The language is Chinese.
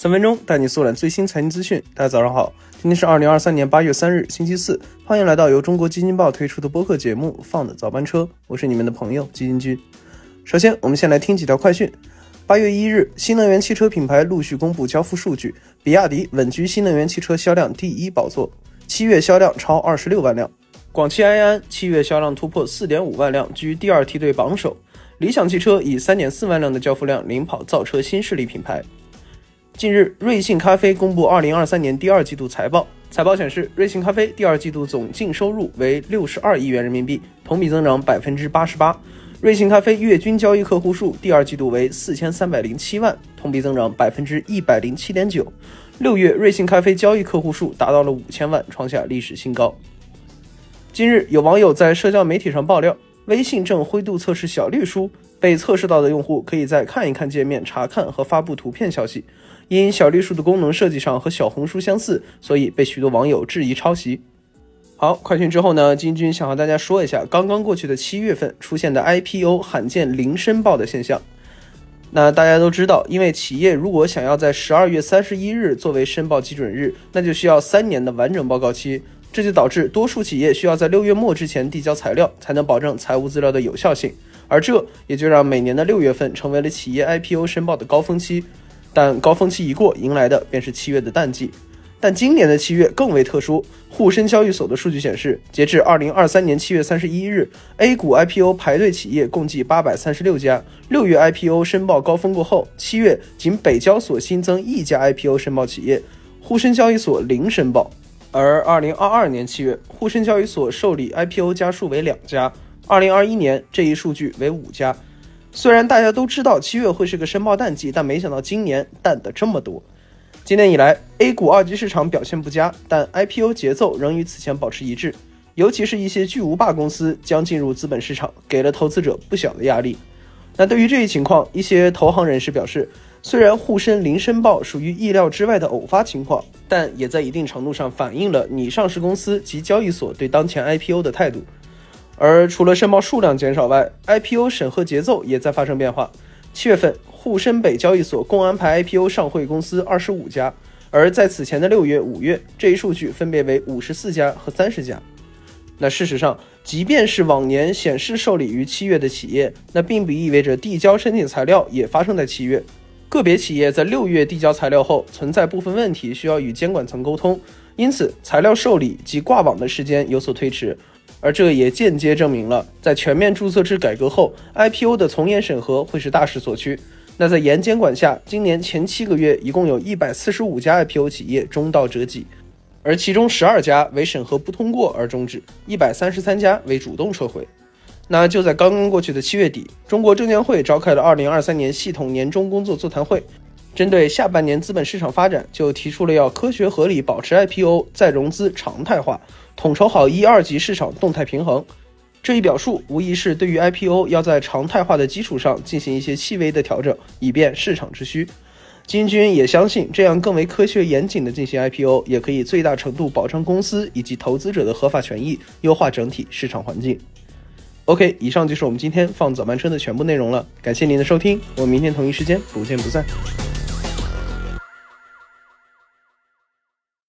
三分钟带你速览最新财经资讯。大家早上好，今天是二零二三年八月三日，星期四。欢迎来到由中国基金报推出的播客节目《放的早班车》，我是你们的朋友基金君。首先，我们先来听几条快讯。八月一日，新能源汽车品牌陆续公布交付数据，比亚迪稳居新能源汽车销量第一宝座，七月销量超二十六万辆。广汽埃安七月销量突破四点五万辆，居第二梯队榜首。理想汽车以三点四万辆的交付量领跑造车新势力品牌。近日，瑞幸咖啡公布二零二三年第二季度财报。财报显示，瑞幸咖啡第二季度总净收入为六十二亿元人民币，同比增长百分之八十八。瑞幸咖啡月均交易客户数第二季度为四千三百零七万，同比增长百分之一百零七点九。六月，瑞幸咖啡交易客户数达到了五千万，创下历史新高。近日，有网友在社交媒体上爆料。微信正灰度测试小绿书，被测试到的用户可以在看一看界面查看和发布图片消息。因小绿书的功能设计上和小红书相似，所以被许多网友质疑抄袭。好，快讯之后呢？金军想和大家说一下，刚刚过去的七月份出现的 IPO 罕见零申报的现象。那大家都知道，因为企业如果想要在十二月三十一日作为申报基准日，那就需要三年的完整报告期。这就导致多数企业需要在六月末之前递交材料，才能保证财务资料的有效性，而这也就让每年的六月份成为了企业 IPO 申报的高峰期。但高峰期一过，迎来的便是七月的淡季。但今年的七月更为特殊，沪深交易所的数据显示，截至二零二三年七月三十一日，A 股 IPO 排队企业共计八百三十六家。六月 IPO 申报高峰过后，七月仅北交所新增一家 IPO 申报企业，沪深交易所零申报。而二零二二年七月，沪深交易所受理 IPO 家数为两家；二零二一年这一数据为五家。虽然大家都知道七月会是个申报淡季，但没想到今年淡的这么多。今年以来，A 股二级市场表现不佳，但 IPO 节奏仍与此前保持一致。尤其是一些巨无霸公司将进入资本市场，给了投资者不小的压力。那对于这一情况，一些投行人士表示。虽然沪深零申报属于意料之外的偶发情况，但也在一定程度上反映了拟上市公司及交易所对当前 IPO 的态度。而除了申报数量减少外，IPO 审核节奏也在发生变化。七月份，沪深北交易所共安排 IPO 上会公司二十五家，而在此前的六月、五月，这一数据分别为五十四家和三十家。那事实上，即便是往年显示受理于七月的企业，那并不意味着递交申请材料也发生在七月。个别企业在六月递交材料后，存在部分问题，需要与监管层沟通，因此材料受理及挂网的时间有所推迟。而这也间接证明了，在全面注册制改革后，IPO 的从严审核会是大势所趋。那在严监管下，今年前七个月一共有一百四十五家 IPO 企业中道折戟，而其中十二家为审核不通过而终止，一百三十三家为主动撤回。那就在刚刚过去的七月底，中国证监会召开了二零二三年系统年终工作座谈会，针对下半年资本市场发展，就提出了要科学合理保持 IPO 再融资常态化，统筹好一二级市场动态平衡。这一表述无疑是对于 IPO 要在常态化的基础上进行一些细微的调整，以便市场之需。金军也相信，这样更为科学严谨的进行 IPO，也可以最大程度保障公司以及投资者的合法权益，优化整体市场环境。OK，以上就是我们今天放早班车的全部内容了。感谢您的收听，我们明天同一时间不见不散。